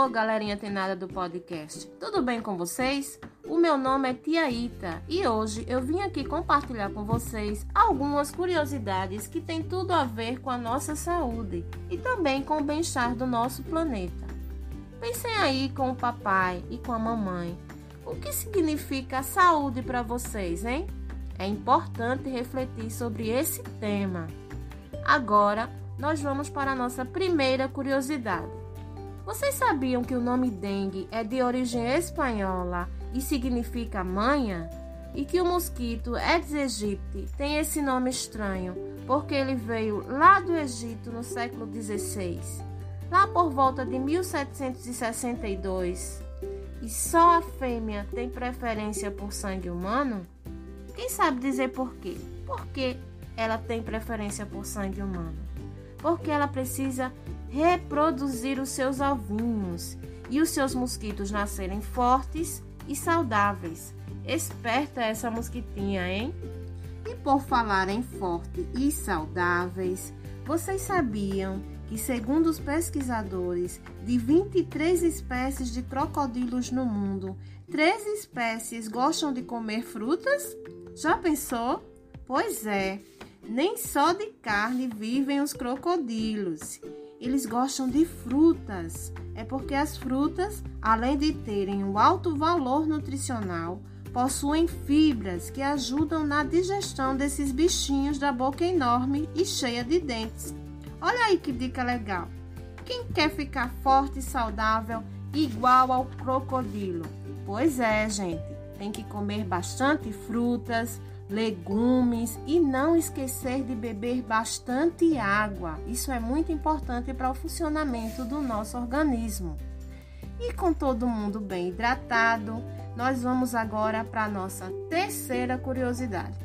Alô, galerinha tenada do podcast. Tudo bem com vocês? O meu nome é Tia Ita e hoje eu vim aqui compartilhar com vocês algumas curiosidades que têm tudo a ver com a nossa saúde e também com o bem-estar do nosso planeta. Pensem aí com o papai e com a mamãe. O que significa saúde para vocês, hein? É importante refletir sobre esse tema. Agora, nós vamos para a nossa primeira curiosidade. Vocês sabiam que o nome dengue é de origem espanhola e significa manha? E que o mosquito Aedes aegypti tem esse nome estranho porque ele veio lá do Egito no século XVI, lá por volta de 1762. E só a fêmea tem preferência por sangue humano? Quem sabe dizer por quê? Por que ela tem preferência por sangue humano? Porque ela precisa reproduzir os seus ovinhos e os seus mosquitos nascerem fortes e saudáveis. Esperta essa mosquitinha, hein? E por falar em forte e saudáveis, vocês sabiam que, segundo os pesquisadores, de 23 espécies de crocodilos no mundo, três espécies gostam de comer frutas? Já pensou? Pois é, nem só de carne vivem os crocodilos eles gostam de frutas. É porque as frutas, além de terem um alto valor nutricional, possuem fibras que ajudam na digestão desses bichinhos da boca enorme e cheia de dentes. Olha aí que dica legal! Quem quer ficar forte e saudável igual ao crocodilo? Pois é, gente, tem que comer bastante frutas, legumes e não esquecer de beber bastante água. Isso é muito importante para o funcionamento do nosso organismo. E com todo mundo bem hidratado, nós vamos agora para nossa terceira curiosidade.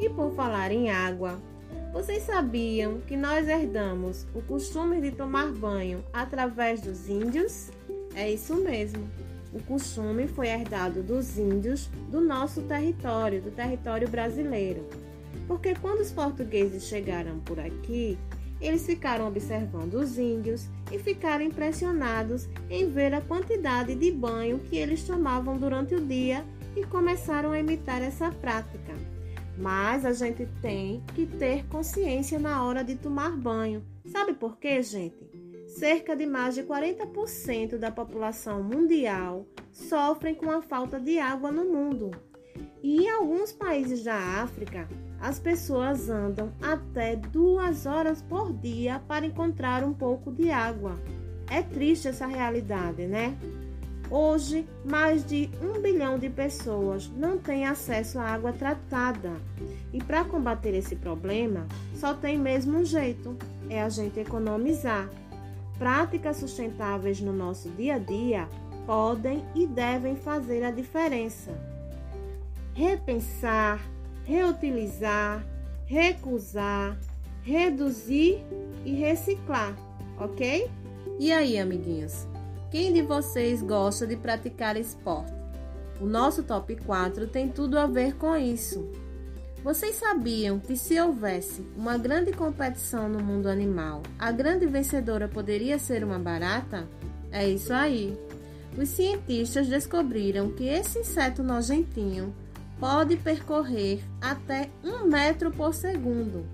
E por falar em água, vocês sabiam que nós herdamos o costume de tomar banho através dos índios? É isso mesmo. O costume foi herdado dos índios do nosso território, do território brasileiro. Porque quando os portugueses chegaram por aqui, eles ficaram observando os índios e ficaram impressionados em ver a quantidade de banho que eles tomavam durante o dia e começaram a imitar essa prática. Mas a gente tem que ter consciência na hora de tomar banho. Sabe por quê, gente? Cerca de mais de 40% da população mundial sofrem com a falta de água no mundo. E em alguns países da África, as pessoas andam até duas horas por dia para encontrar um pouco de água. É triste essa realidade, né? Hoje, mais de um bilhão de pessoas não têm acesso à água tratada. E para combater esse problema, só tem mesmo um jeito: é a gente economizar práticas sustentáveis no nosso dia a dia podem e devem fazer a diferença. Repensar, reutilizar, recusar, reduzir e reciclar, ok? E aí, amiguinhos? Quem de vocês gosta de praticar esporte? O nosso top 4 tem tudo a ver com isso. Vocês sabiam que se houvesse uma grande competição no mundo animal, a grande vencedora poderia ser uma barata? É isso aí. Os cientistas descobriram que esse inseto nojentinho pode percorrer até um metro por segundo.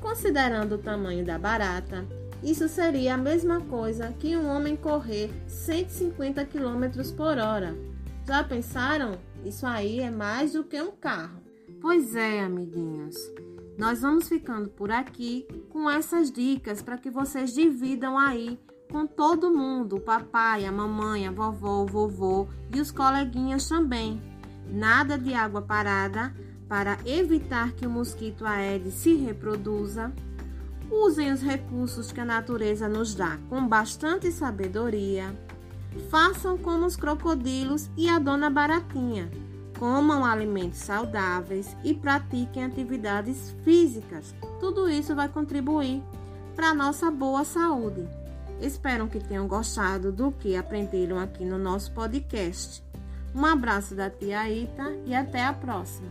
Considerando o tamanho da barata, isso seria a mesma coisa que um homem correr 150 km por hora. Já pensaram? Isso aí é mais do que um carro. Pois é, amiguinhos. Nós vamos ficando por aqui com essas dicas para que vocês dividam aí com todo mundo, o papai, a mamãe, a vovó, o vovô e os coleguinhas também. Nada de água parada para evitar que o mosquito Aedes se reproduza. Usem os recursos que a natureza nos dá com bastante sabedoria. Façam como os crocodilos e a dona Baratinha comam alimentos saudáveis e pratiquem atividades físicas. Tudo isso vai contribuir para a nossa boa saúde. Espero que tenham gostado do que aprenderam aqui no nosso podcast. Um abraço da tia Ita e até a próxima.